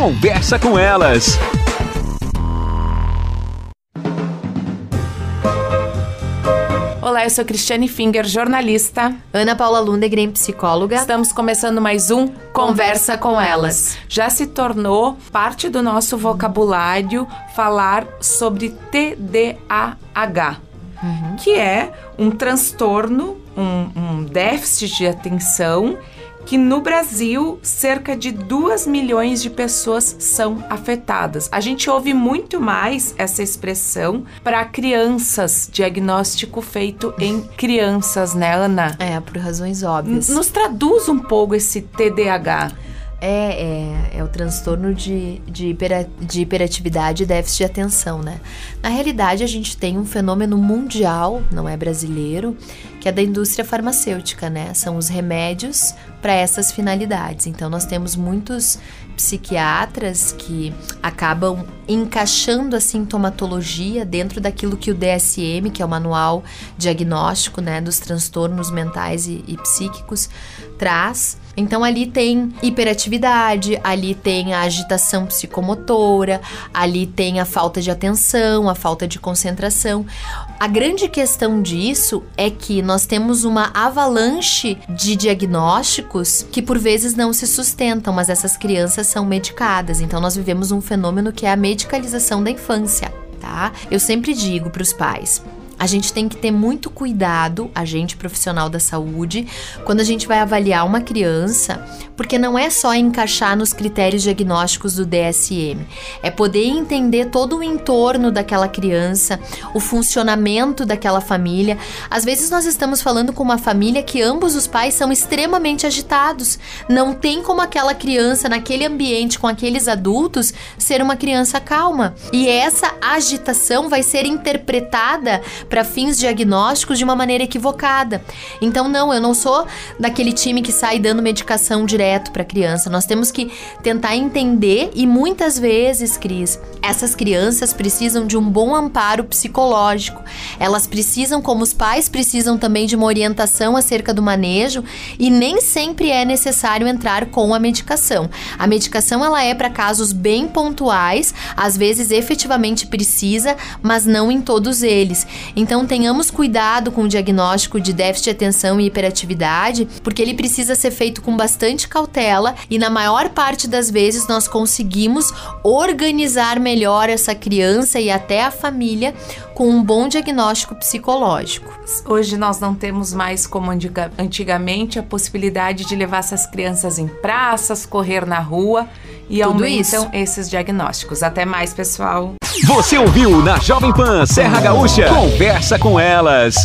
Conversa com elas. Olá, eu sou Cristiane Finger, jornalista. Ana Paula Lundegren, psicóloga. Estamos começando mais um Conversa com Elas. Já se tornou parte do nosso vocabulário falar sobre TDAH, uhum. que é um transtorno, um, um déficit de atenção que no Brasil cerca de 2 milhões de pessoas são afetadas. A gente ouve muito mais essa expressão para crianças, diagnóstico feito em crianças, né, Ana? É, por razões óbvias. Nos traduz um pouco esse TDAH. É, é, é, o transtorno de, de, hiper, de hiperatividade e déficit de atenção, né? Na realidade, a gente tem um fenômeno mundial, não é brasileiro, que é da indústria farmacêutica, né? São os remédios para essas finalidades. Então, nós temos muitos psiquiatras que acabam encaixando a sintomatologia dentro daquilo que o DSM, que é o manual diagnóstico, né, dos transtornos mentais e, e psíquicos, traz então ali tem hiperatividade, ali tem a agitação psicomotora, ali tem a falta de atenção, a falta de concentração. A grande questão disso é que nós temos uma avalanche de diagnósticos que por vezes não se sustentam, mas essas crianças são medicadas. Então nós vivemos um fenômeno que é a medicalização da infância, tá? Eu sempre digo para os pais, a gente tem que ter muito cuidado, a gente profissional da saúde, quando a gente vai avaliar uma criança, porque não é só encaixar nos critérios diagnósticos do DSM, é poder entender todo o entorno daquela criança, o funcionamento daquela família. Às vezes nós estamos falando com uma família que ambos os pais são extremamente agitados. Não tem como aquela criança naquele ambiente com aqueles adultos ser uma criança calma. E essa agitação vai ser interpretada para fins diagnósticos de uma maneira equivocada. Então, não, eu não sou daquele time que sai dando medicação direto para criança. Nós temos que tentar entender e muitas vezes, Cris, essas crianças precisam de um bom amparo psicológico. Elas precisam, como os pais precisam também de uma orientação acerca do manejo e nem sempre é necessário entrar com a medicação. A medicação ela é para casos bem pontuais, às vezes efetivamente precisa, mas não em todos eles. Então tenhamos cuidado com o diagnóstico de déficit de atenção e hiperatividade, porque ele precisa ser feito com bastante cautela e na maior parte das vezes nós conseguimos organizar melhor essa criança e até a família com um bom diagnóstico psicológico. Hoje nós não temos mais como antigamente a possibilidade de levar essas crianças em praças, correr na rua e Tudo aumentam isso. esses diagnósticos. Até mais, pessoal. Você ouviu na Jovem Pan Serra Gaúcha? Conversa com elas.